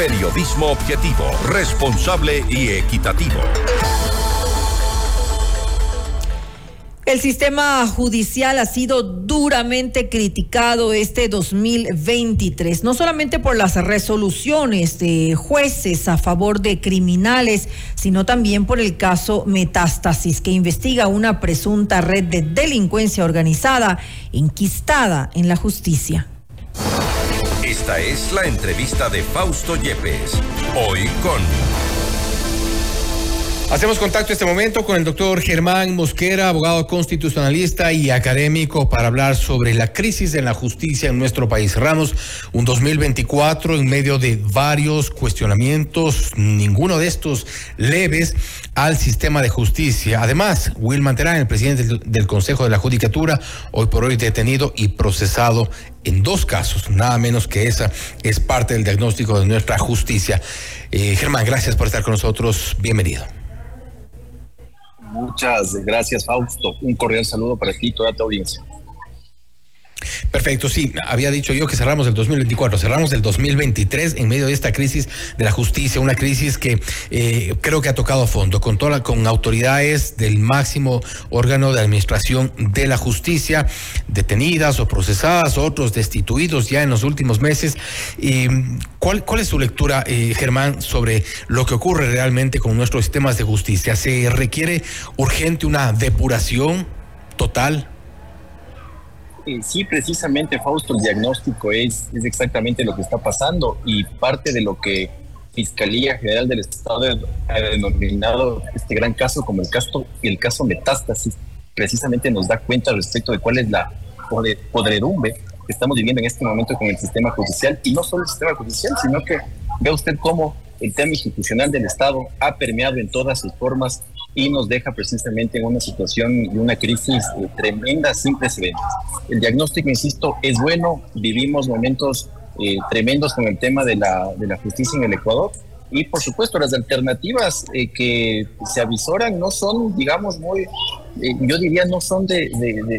Periodismo objetivo, responsable y equitativo. El sistema judicial ha sido duramente criticado este 2023, no solamente por las resoluciones de jueces a favor de criminales, sino también por el caso Metástasis, que investiga una presunta red de delincuencia organizada enquistada en la justicia. Esta es la entrevista de Fausto Yepes, hoy con... Hacemos contacto este momento con el doctor Germán Mosquera, abogado constitucionalista y académico, para hablar sobre la crisis en la justicia en nuestro país. Cerramos un 2024 en medio de varios cuestionamientos, ninguno de estos leves al sistema de justicia. Además, Will Terán, el presidente del Consejo de la Judicatura, hoy por hoy detenido y procesado en dos casos, nada menos que esa es parte del diagnóstico de nuestra justicia. Eh, Germán, gracias por estar con nosotros. Bienvenido. Muchas gracias, Fausto. Un cordial saludo para ti y toda tu audiencia. Perfecto, sí, había dicho yo que cerramos el 2024, cerramos el 2023 en medio de esta crisis de la justicia, una crisis que eh, creo que ha tocado fondo con toda con autoridades del máximo órgano de administración de la justicia detenidas o procesadas, otros destituidos ya en los últimos meses. ¿cuál, ¿Cuál es su lectura, eh, Germán, sobre lo que ocurre realmente con nuestros sistemas de justicia? ¿Se requiere urgente una depuración total? Eh, sí, precisamente, Fausto, el diagnóstico es, es exactamente lo que está pasando y parte de lo que Fiscalía General del Estado ha denominado este gran caso como el caso, el caso Metástasis, precisamente nos da cuenta respecto de cuál es la podredumbre que estamos viviendo en este momento con el sistema judicial. Y no solo el sistema judicial, sino que vea usted cómo el tema institucional del Estado ha permeado en todas sus formas y nos deja precisamente en una situación y una crisis eh, tremenda sin precedentes. El diagnóstico, insisto, es bueno, vivimos momentos eh, tremendos con el tema de la, de la justicia en el Ecuador y por supuesto las alternativas eh, que se avisoran no son, digamos, muy, yo diría, no son de,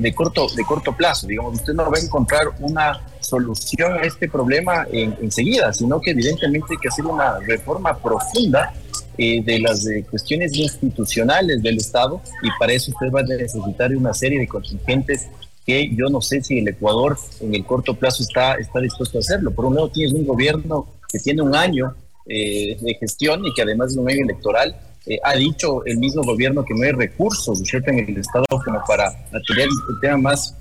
de, corto, de corto plazo, digamos, usted no va a encontrar una solución a este problema enseguida, sino que evidentemente hay que hacer una reforma profunda eh, de las cuestiones institucionales del Estado y para eso usted va a necesitar una serie de contingentes que yo no sé si el Ecuador en el corto plazo está, está dispuesto a hacerlo. Por un lado tienes un gobierno que tiene un año eh, de gestión y que además de un año electoral eh, ha dicho el mismo gobierno que no hay recursos ¿cierto? en el Estado como para atender el tema más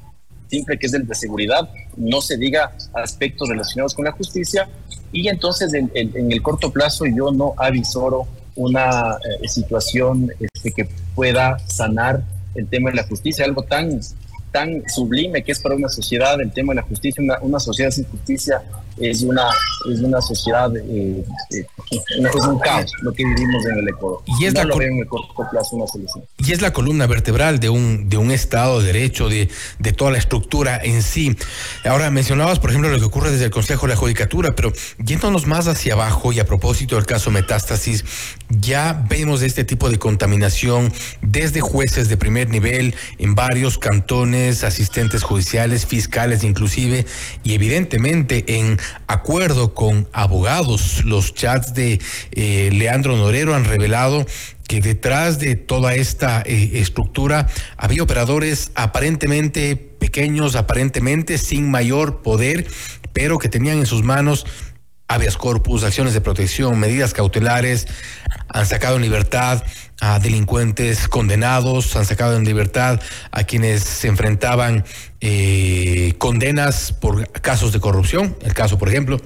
simple que es el de seguridad, no se diga aspectos relacionados con la justicia y entonces en, en el corto plazo yo no avisoro una eh, situación este, que pueda sanar el tema de la justicia, algo tan tan sublime que es para una sociedad el tema de la justicia, una, una sociedad sin justicia es una, es una sociedad, eh, eh, es un caos lo que vivimos en el Ecuador. Y es, no la, en el corto plazo una solución. y es la columna vertebral de un, de un Estado de Derecho, de, de toda la estructura en sí. Ahora, mencionabas, por ejemplo, lo que ocurre desde el Consejo de la Judicatura, pero yéndonos más hacia abajo y a propósito del caso Metástasis, ya vemos este tipo de contaminación desde jueces de primer nivel en varios cantones, asistentes judiciales, fiscales inclusive, y evidentemente en acuerdo con abogados, los chats de eh, Leandro Norero han revelado que detrás de toda esta eh, estructura había operadores aparentemente pequeños, aparentemente sin mayor poder, pero que tenían en sus manos habeas corpus, acciones de protección, medidas cautelares, han sacado en libertad a delincuentes condenados, han sacado en libertad a quienes se enfrentaban eh, condenas por casos de corrupción, el caso, por ejemplo,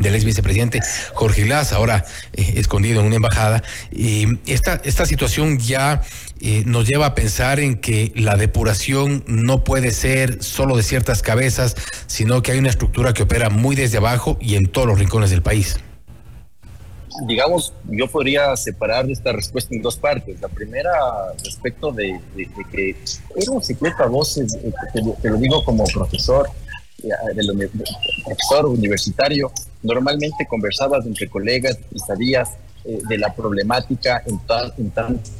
del ex vicepresidente Jorge Glass, ahora eh, escondido en una embajada. Y esta, esta situación ya eh, nos lleva a pensar en que la depuración no puede ser solo de ciertas cabezas, sino que hay una estructura que opera muy desde abajo y en todos los rincones del país. Digamos, yo podría separar esta respuesta en dos partes. La primera, respecto de, que era un secreto a voces, eh, te, lo digo como profesor, del profesor universitario, normalmente conversabas entre colegas y sabías eh, de la problemática en,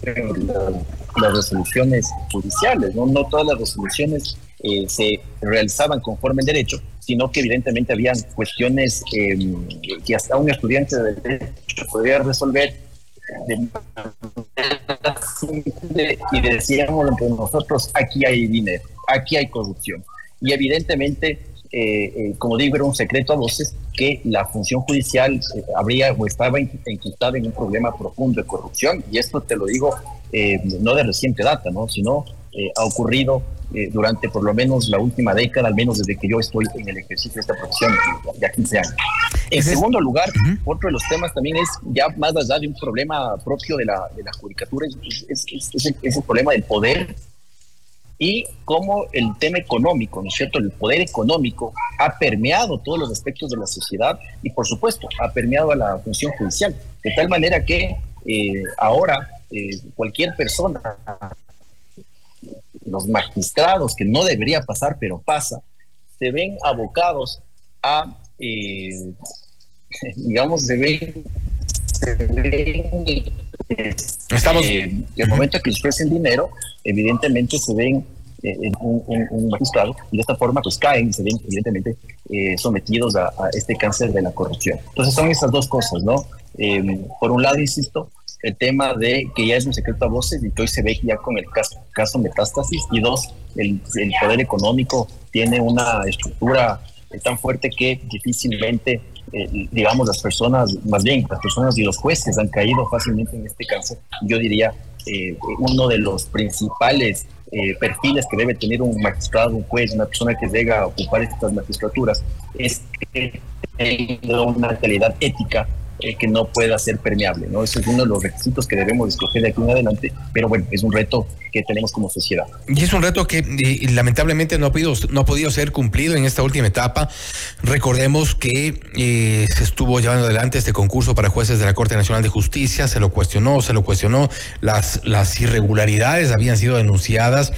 en, las resoluciones judiciales. ¿no? todas las resoluciones eh, se realizaban conforme al derecho sino que evidentemente habían cuestiones em, que hasta un estudiante de derecho podría resolver y decíamos entre nosotros, aquí hay dinero, aquí hay corrupción. Y evidentemente, eh, eh, como digo, era un secreto a voces que la función judicial eh, habría o estaba enquistada en un problema profundo de corrupción. Y esto te lo digo no de reciente data, ¿no? sino ha ocurrido durante por lo menos la última década, al menos desde que yo estoy en el ejercicio de esta profesión, ya 15 años. En segundo lugar, otro de los temas también es ya más allá de un problema propio de la, de la judicatura, es, es, el, problema del poder y cómo el tema económico, ¿no es cierto? El poder económico ha permeado todos los aspectos de la sociedad y, por supuesto, ha permeado a la función judicial, de tal manera que eh, ahora eh, cualquier persona los magistrados, que no debería pasar, pero pasa, se ven abocados a, eh, digamos, se ven, se ven Estamos... Eh, el momento que les ofrecen dinero, evidentemente se ven eh, un, magistrado y de esta forma pues caen y se ven evidentemente sometidos a, a, este cáncer de la corrupción. Entonces son esas dos cosas, ¿no? por un lado, insisto, el tema de que ya es un secreto a voces y que hoy se ve ya con el caso, caso metástasis y dos, el, poder económico tiene una estructura tan fuerte que difícilmente, eh, digamos, las personas, más bien las personas y los jueces han caído fácilmente en este caso. Yo diría, eh, uno de los principales eh, perfiles que debe tener un magistrado, un juez, una persona que llega a ocupar estas magistraturas, es que tenga una calidad ética eh, que no pueda ser permeable, ¿no? Ese es uno de los requisitos que debemos escoger de aquí en adelante, pero bueno, es un reto que tenemos como sociedad. Y es un reto que lamentablemente no ha, podido, no ha podido ser cumplido en esta última etapa. Recordemos que eh, se estuvo llevando adelante este concurso para jueces de la Corte Nacional de Justicia, se lo cuestionó, se lo cuestionó, las, las irregularidades habían sido denunciadas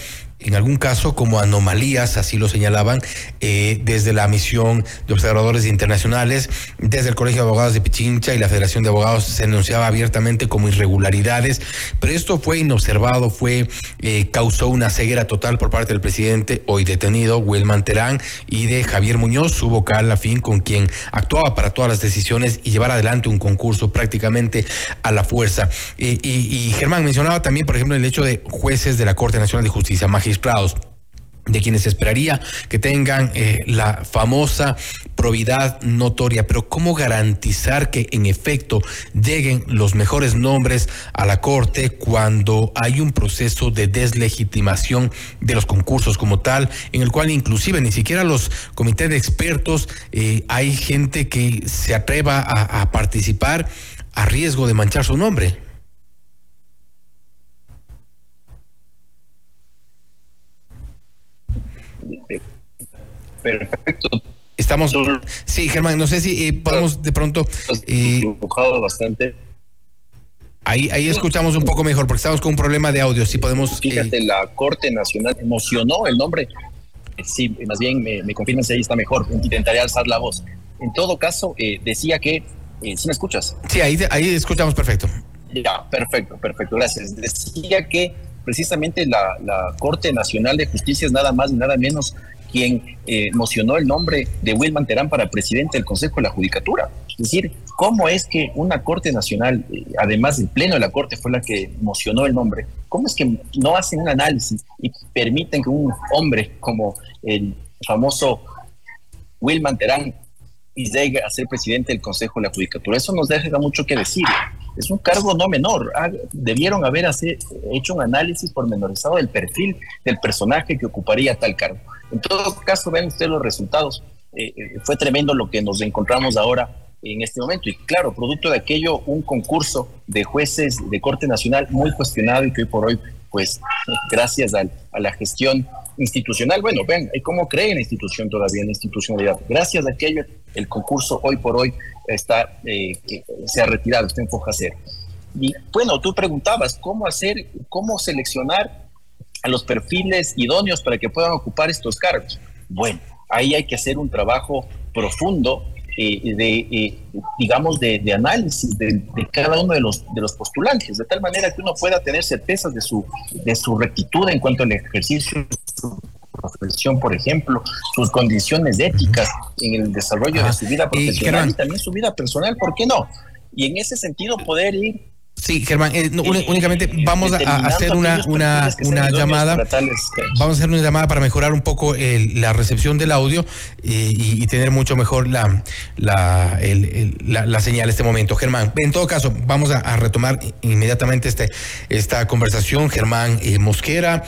en algún caso como anomalías, así lo señalaban, eh, desde la misión de observadores internacionales, desde el Colegio de Abogados de Pichincha y la Federación de Abogados se denunciaba abiertamente como irregularidades, pero esto fue inobservado, fue eh, causó una ceguera total por parte del presidente hoy detenido, Wilman Terán, y de Javier Muñoz, su vocal afín con quien actuaba para todas las decisiones y llevar adelante un concurso prácticamente a la fuerza. y, y Germán mencionaba también, por ejemplo, el hecho de jueces de la Corte Nacional de Justicia, magistrados de quienes esperaría que tengan eh, la famosa probidad notoria, pero ¿cómo garantizar que en efecto lleguen los mejores nombres a la Corte cuando hay un proceso de deslegitimación de los concursos como tal, en el cual inclusive ni siquiera los comités de expertos eh, hay gente que se atreva a participar a riesgo de manchar su nombre? Perfecto. Estamos. Sí, Germán, no sé si eh, podemos de pronto. Eh, bastante. Ahí, ahí escuchamos un poco mejor porque estamos con un problema de audio. Si podemos. Fíjate, eh, la Corte Nacional emocionó el nombre. Sí, más bien me, me confirman si ahí está mejor. Intentaré alzar la voz. En todo caso, decía que. ¿Sí me escuchas? Sí, ahí, ahí escuchamos perfecto. Ya, perfecto, perfecto. Gracias. Decía que precisamente la, la Corte Nacional de Justicia es nada más y nada menos quien eh, mocionó el nombre de Wilman Terán para presidente del Consejo de la Judicatura. Es decir, ¿cómo es que una Corte Nacional, eh, además del Pleno de la Corte fue la que mocionó el nombre, cómo es que no hacen un análisis y permiten que un hombre como el famoso Wilman Terán llegue a ser presidente del Consejo de la Judicatura? Eso nos deja mucho que decir. Es un cargo no menor. Ah, debieron haber hecho un análisis pormenorizado del perfil del personaje que ocuparía tal cargo. En todo caso, ven ustedes los resultados. Eh, eh, fue tremendo lo que nos encontramos ahora en este momento. Y claro, producto de aquello, un concurso de jueces de Corte Nacional muy cuestionado y que hoy por hoy, pues, gracias a la gestión institucional, bueno, ven, ¿cómo cree la institución todavía, la institucionalidad? Gracias a aquello, el concurso hoy por hoy está, eh, se ha retirado, está en foja cero. Y bueno, tú preguntabas, ¿cómo hacer, cómo seleccionar a los perfiles idóneos para que puedan ocupar estos cargos. Bueno, ahí hay que hacer un trabajo profundo eh, de, eh, digamos, de, análisis de, cada uno de los, de los postulantes, de tal manera que uno pueda tener certezas de su, de su rectitud en cuanto al ejercicio de su profesión, por ejemplo, sus condiciones éticas en el desarrollo de su vida profesional y también su vida personal, ¿por qué no? Y en ese sentido poder ir Sí, Germán, eh, únicamente vamos a, hacer una, una, una llamada. Vamos a hacer una llamada para mejorar un poco la recepción del audio eh, y, tener mucho mejor la, la, la, señal en este momento. Germán, en todo caso, vamos a, retomar inmediatamente este, esta conversación. Germán eh, Mosquera,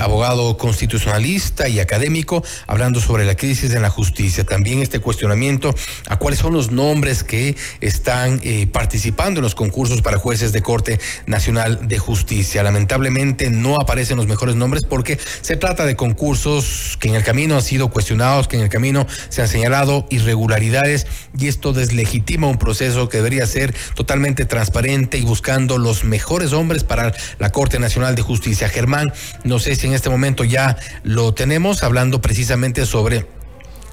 abogado constitucionalista y académico, hablando sobre la crisis en la justicia. También este cuestionamiento a cuáles son los nombres que están participando en los concursos para jueces jueces de Corte Nacional de Justicia. Lamentablemente no aparecen los mejores nombres porque se trata de concursos que en el camino han sido cuestionados, que en el camino se han señalado irregularidades y esto deslegitima un proceso que debería ser totalmente transparente y buscando los mejores hombres para la Corte Nacional de Justicia. Germán, no sé si en este momento ya lo tenemos hablando precisamente sobre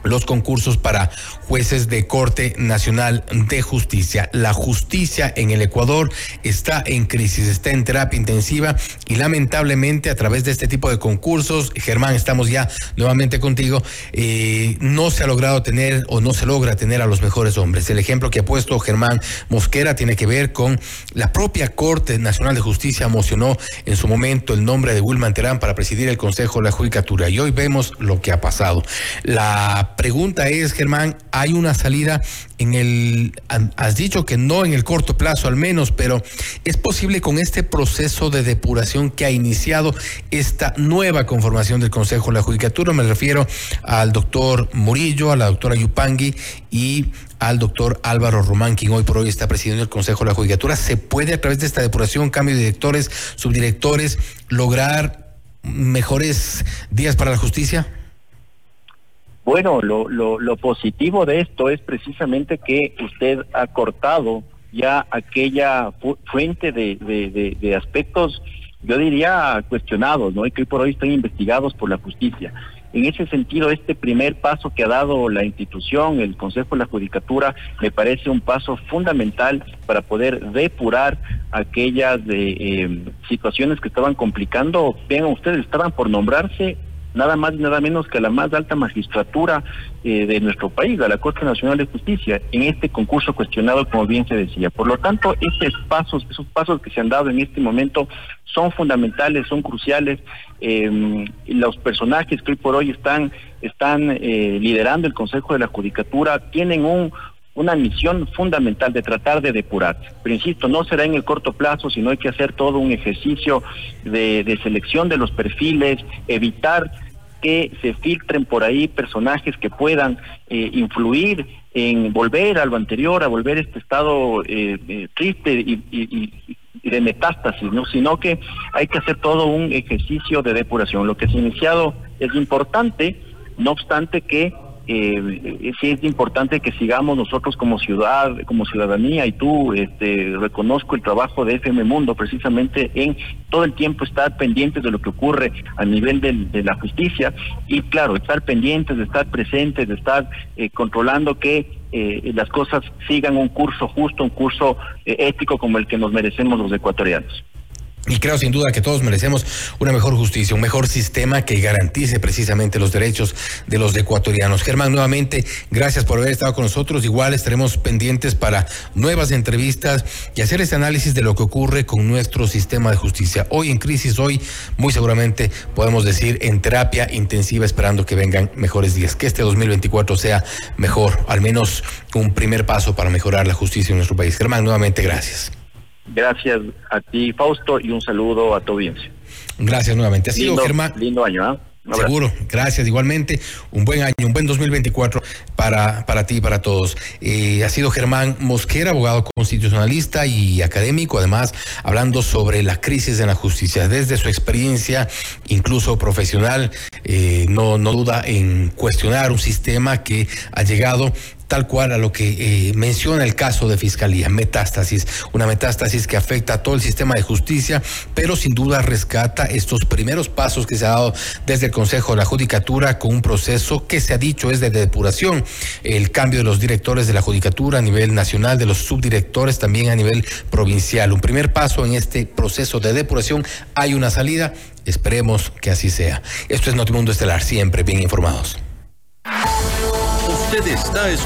los concursos para jueces de Corte Nacional de Justicia. La justicia en el Ecuador está en crisis, está en terapia intensiva y lamentablemente a través de este tipo de concursos, Germán, estamos ya nuevamente contigo, eh, no se ha logrado tener o no se logra tener a los mejores hombres. El ejemplo que ha puesto Germán Mosquera tiene que ver con la propia Corte Nacional de Justicia emocionó en su momento el nombre de Wilman Terán para presidir el Consejo de la Judicatura y hoy vemos lo que ha pasado. La pregunta es, Germán, ¿hay una salida en el, has dicho que no en el corto plazo al menos, pero es posible con este proceso de depuración que ha iniciado esta nueva conformación del Consejo de la Judicatura? Me refiero al doctor Murillo, a la doctora Yupangui y al doctor Álvaro Román, quien hoy por hoy está presidiendo el Consejo de la Judicatura. ¿Se puede a través de esta depuración, cambio de directores, subdirectores, lograr mejores días para la justicia? Bueno, lo, lo, positivo de esto es precisamente que usted ha cortado ya aquella fuente de, aspectos, yo diría, cuestionados, ¿no? Y que hoy por hoy están investigados por la justicia. En ese sentido, este primer paso que ha dado la institución, el Consejo de la Judicatura, me parece un paso fundamental para poder depurar aquellas de, eh, situaciones que estaban complicando. Vean ustedes, estaban por nombrarse nada más y nada menos que la más alta magistratura eh, de nuestro país, a la Corte Nacional de Justicia, en este concurso cuestionado, como bien se decía. Por lo tanto, esos pasos, esos pasos que se han dado en este momento son fundamentales, son cruciales. Eh, los personajes que hoy por hoy están, están eh, liderando el Consejo de la Judicatura tienen un, una misión fundamental de tratar de depurar. Pero insisto, no será en el corto plazo, sino hay que hacer todo un ejercicio de, selección de los perfiles, evitar que se filtren por ahí personajes que puedan eh, influir en volver a lo anterior, a volver a este estado eh, eh, triste y, de metástasis, ¿no? sino que hay que hacer todo un ejercicio de depuración. Lo que se ha iniciado es importante, no obstante que eh, sí es importante que sigamos nosotros como ciudad, como ciudadanía, y tú este, reconozco el trabajo de FM Mundo precisamente en todo el tiempo estar pendientes de lo que ocurre a nivel de la justicia y claro, estar pendientes, de estar presentes, de estar eh, controlando que eh, las cosas sigan un curso justo, un curso eh, ético como el que nos merecemos los ecuatorianos. Y creo sin duda que todos merecemos una mejor justicia, un mejor sistema que garantice precisamente los derechos de los ecuatorianos. Germán, nuevamente, gracias por haber estado con nosotros. Igual estaremos pendientes para nuevas entrevistas y hacer este análisis de lo que ocurre con nuestro sistema de justicia. Hoy en crisis, hoy muy seguramente podemos decir en terapia intensiva esperando que vengan mejores días. Que este 2024 sea mejor, al menos un primer paso para mejorar la justicia en nuestro país. Germán, nuevamente, gracias. Gracias a ti, Fausto, y un saludo a tu audiencia. Gracias nuevamente. Ha sido Germán. Lindo año, ¿ah? Seguro, gracias igualmente. Un buen año, un buen 2024 para, para ti y para todos. Eh, ha sido Germán Mosquera, abogado constitucionalista y académico, además hablando sobre la crisis en la justicia. Desde su experiencia, incluso profesional, eh, no, no duda en cuestionar un sistema que ha llegado tal cual a lo que eh, menciona el caso de Fiscalía, metástasis, una metástasis que afecta a todo el sistema de justicia, pero sin duda rescata estos primeros pasos que se ha dado desde el Consejo de la Judicatura con un proceso que se ha dicho es de depuración, el cambio de los directores de la Judicatura a nivel nacional, de los subdirectores también a nivel provincial. Un primer paso en este proceso de depuración, hay una salida Esperemos que así sea. Esto es Notimundo Estelar, siempre bien informados. Usted está escuchando.